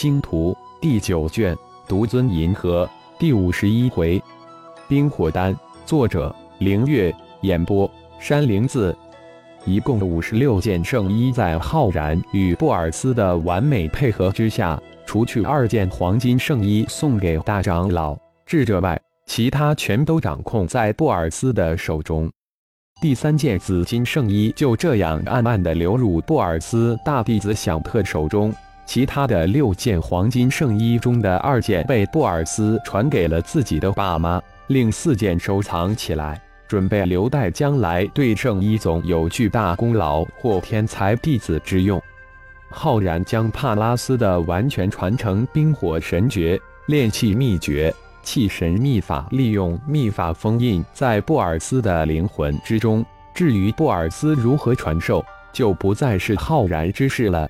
星图第九卷，独尊银河第五十一回，冰火丹。作者：凌月。演播：山灵子。一共五十六件圣衣，在浩然与布尔斯的完美配合之下，除去二件黄金圣衣送给大长老智者外，其他全都掌控在布尔斯的手中。第三件紫金圣衣就这样暗暗地流入布尔斯大弟子小特手中。其他的六件黄金圣衣中的二件被布尔斯传给了自己的爸妈，另四件收藏起来，准备留待将来对圣衣总有巨大功劳或天才弟子之用。浩然将帕拉斯的完全传承冰火神诀、炼气秘诀、气神秘法，利用秘法封印在布尔斯的灵魂之中。至于布尔斯如何传授，就不再是浩然之事了。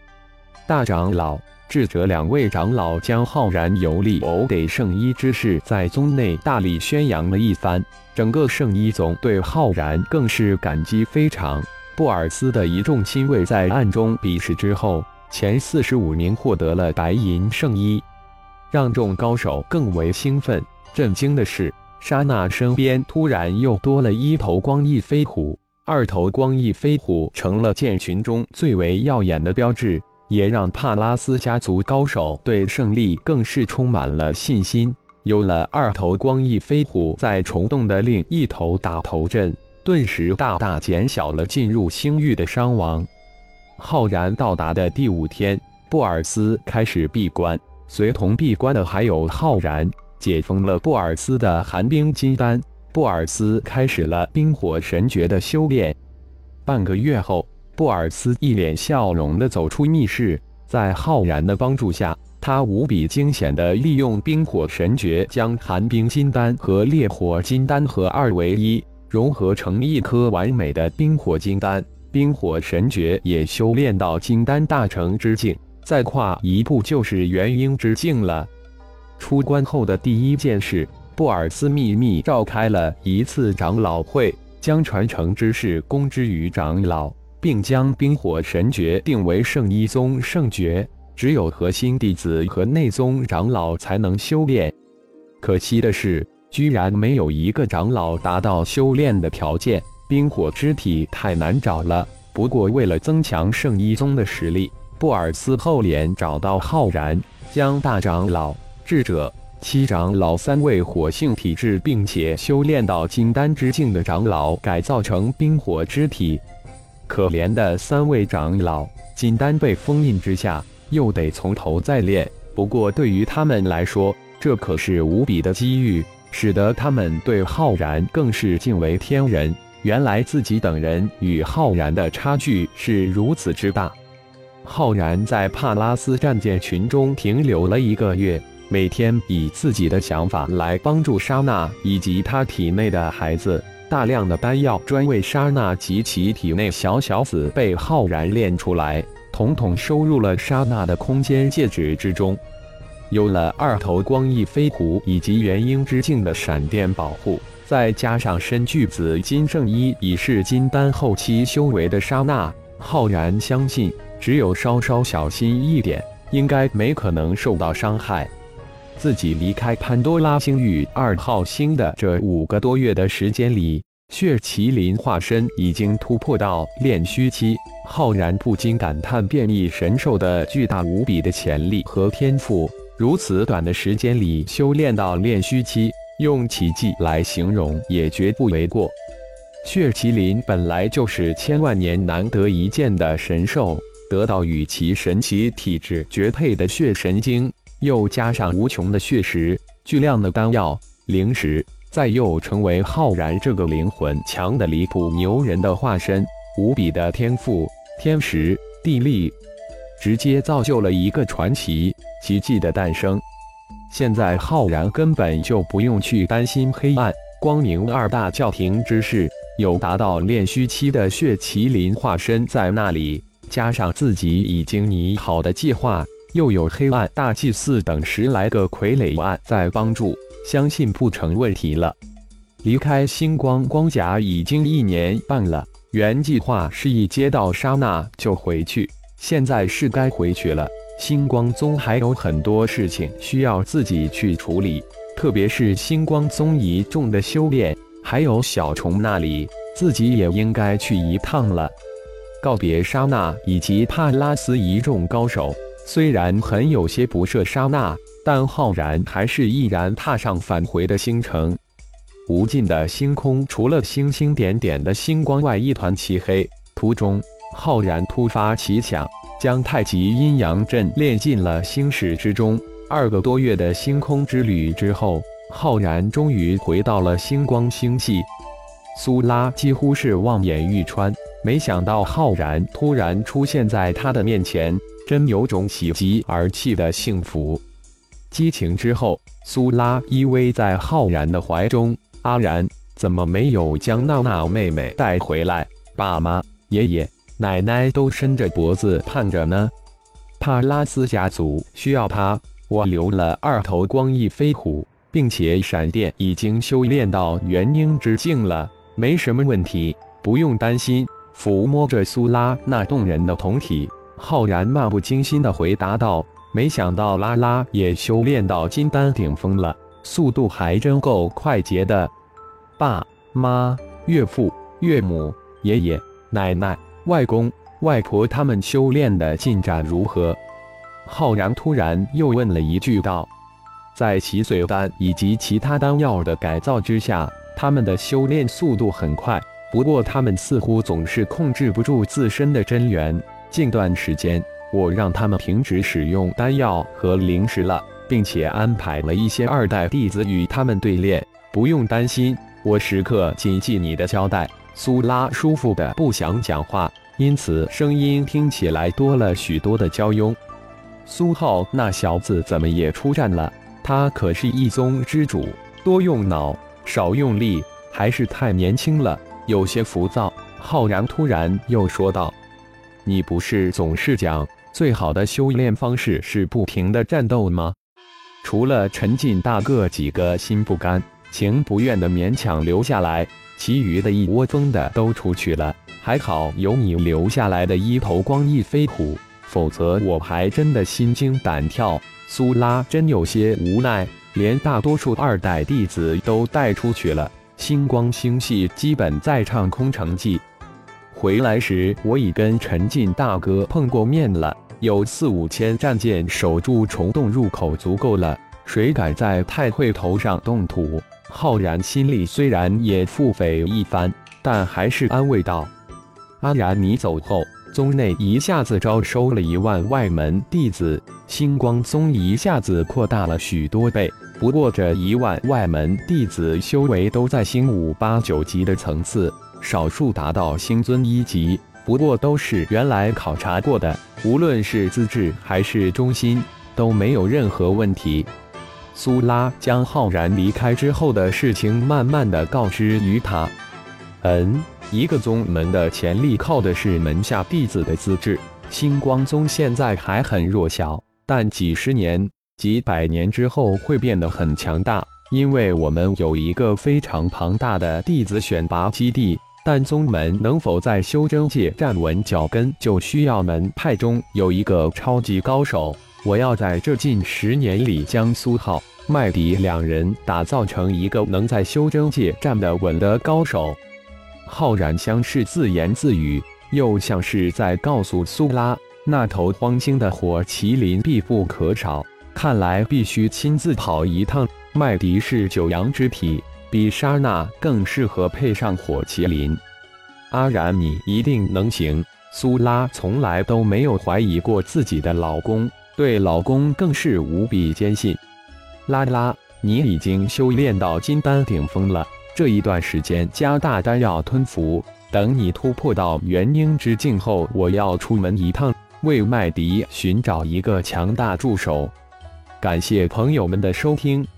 大长老、智者两位长老将浩然游历偶给圣衣之事在宗内大力宣扬了一番，整个圣衣宗对浩然更是感激非常。布尔斯的一众亲卫在暗中比试之后，前四十五名获得了白银圣衣，让众高手更为兴奋。震惊的是，莎娜身边突然又多了一头光翼飞虎，二头光翼飞虎成了剑群中最为耀眼的标志。也让帕拉斯家族高手对胜利更是充满了信心。有了二头光翼飞虎在虫洞的另一头打头阵，顿时大大减小了进入星域的伤亡。浩然到达的第五天，布尔斯开始闭关，随同闭关的还有浩然。解封了布尔斯的寒冰金丹，布尔斯开始了冰火神诀的修炼。半个月后。布尔斯一脸笑容地走出密室，在浩然的帮助下，他无比惊险地利用冰火神诀，将寒冰金丹和烈火金丹合二为一，融合成一颗完美的冰火金丹。冰火神诀也修炼到金丹大成之境，再跨一步就是元婴之境了。出关后的第一件事，布尔斯秘密召开了一次长老会，将传承之事公之于长老。并将冰火神诀定为圣一宗圣诀，只有核心弟子和内宗长老才能修炼。可惜的是，居然没有一个长老达到修炼的条件。冰火之体太难找了。不过，为了增强圣一宗的实力，布尔斯后脸找到浩然，将大长老、智者、七长老三位火性体质并且修炼到金丹之境的长老改造成冰火之体。可怜的三位长老，金丹被封印之下，又得从头再练。不过对于他们来说，这可是无比的机遇，使得他们对浩然更是敬为天人。原来自己等人与浩然的差距是如此之大。浩然在帕拉斯战舰群中停留了一个月，每天以自己的想法来帮助莎娜以及她体内的孩子。大量的丹药专为莎娜及其体内小小子被浩然炼出来，统统收入了莎娜的空间戒指之中。有了二头光翼飞狐以及元婴之境的闪电保护，再加上身具紫金圣衣已是金丹后期修为的莎娜，浩然相信，只有稍稍小心一点，应该没可能受到伤害。自己离开潘多拉星域二号星的这五个多月的时间里，血麒麟化身已经突破到炼虚期。浩然不禁感叹变异神兽的巨大无比的潜力和天赋。如此短的时间里修炼到炼虚期，用奇迹来形容也绝不为过。血麒麟本来就是千万年难得一见的神兽，得到与其神奇体质绝配的血神经。又加上无穷的血石、巨量的丹药、灵石，再又成为浩然这个灵魂强的离谱牛人的化身，无比的天赋、天时、地利，直接造就了一个传奇奇迹的诞生。现在浩然根本就不用去担心黑暗、光明二大教廷之事，有达到炼虚期的血麒麟化身在那里，加上自己已经拟好的计划。又有黑暗大祭司等十来个傀儡案在帮助，相信不成问题了。离开星光光甲已经一年半了，原计划是一接到莎娜就回去，现在是该回去了。星光宗还有很多事情需要自己去处理，特别是星光宗一众的修炼，还有小虫那里，自己也应该去一趟了。告别莎娜以及帕拉斯一众高手，虽然很有些不舍莎娜，但浩然还是毅然踏上返回的星城。无尽的星空，除了星星点点的星光外，一团漆黑。途中，浩然突发奇想，将太极阴阳阵练进了星矢之中。二个多月的星空之旅之后，浩然终于回到了星光星系。苏拉几乎是望眼欲穿，没想到浩然突然出现在他的面前，真有种喜极而泣的幸福。激情之后，苏拉依偎在浩然的怀中。阿然怎么没有将娜娜妹妹带回来？爸妈、爷爷、奶奶都伸着脖子盼着呢。帕拉斯家族需要他，我留了二头光翼飞虎，并且闪电已经修炼到元婴之境了，没什么问题，不用担心。抚摸着苏拉那动人的酮体，浩然漫不经心地回答道：“没想到拉拉也修炼到金丹顶峰了。”速度还真够快捷的，爸妈、岳父、岳母、爷爷、奶奶、外公、外婆他们修炼的进展如何？浩然突然又问了一句道：“在洗髓丹以及其他丹药的改造之下，他们的修炼速度很快。不过他们似乎总是控制不住自身的真元。近段时间，我让他们停止使用丹药和灵石了。”并且安排了一些二代弟子与他们对练，不用担心，我时刻谨记你的交代。苏拉舒服的不想讲话，因此声音听起来多了许多的娇慵。苏浩那小子怎么也出战了？他可是一宗之主，多用脑，少用力，还是太年轻了，有些浮躁。浩然突然又说道：“你不是总是讲最好的修炼方式是不停的战斗吗？”除了陈进大个几个心不甘情不愿的勉强留下来，其余的一窝蜂的都出去了。还好有你留下来的一头光翼飞虎，否则我还真的心惊胆跳。苏拉真有些无奈，连大多数二代弟子都带出去了，星光星系基本在唱空城计。回来时我已跟陈进大哥碰过面了。有四五千战舰守住虫洞入口，足够了。谁敢在太会头上动土？浩然心里虽然也腹诽一番，但还是安慰道：“阿然，你走后，宗内一下子招收了一万外门弟子，星光宗一下子扩大了许多倍。不过这一万外门弟子修为都在星五八九级的层次，少数达到星尊一级。”不过都是原来考察过的，无论是资质还是忠心，都没有任何问题。苏拉将浩然离开之后的事情慢慢的告知于他。嗯，一个宗门的潜力靠的是门下弟子的资质。星光宗现在还很弱小，但几十年、几百年之后会变得很强大，因为我们有一个非常庞大的弟子选拔基地。但宗门能否在修真界站稳脚跟，就需要门派中有一个超级高手。我要在这近十年里，将苏浩、麦迪两人打造成一个能在修真界站得稳的高手。浩然像是自言自语，又像是在告诉苏拉，那头荒星的火麒麟必不可少，看来必须亲自跑一趟。麦迪是九阳之体。比莎娜更适合配上火麒麟，阿然，你一定能行。苏拉从来都没有怀疑过自己的老公，对老公更是无比坚信。拉拉，你已经修炼到金丹顶峰了，这一段时间加大丹药吞服，等你突破到元婴之境后，我要出门一趟，为麦迪寻找一个强大助手。感谢朋友们的收听。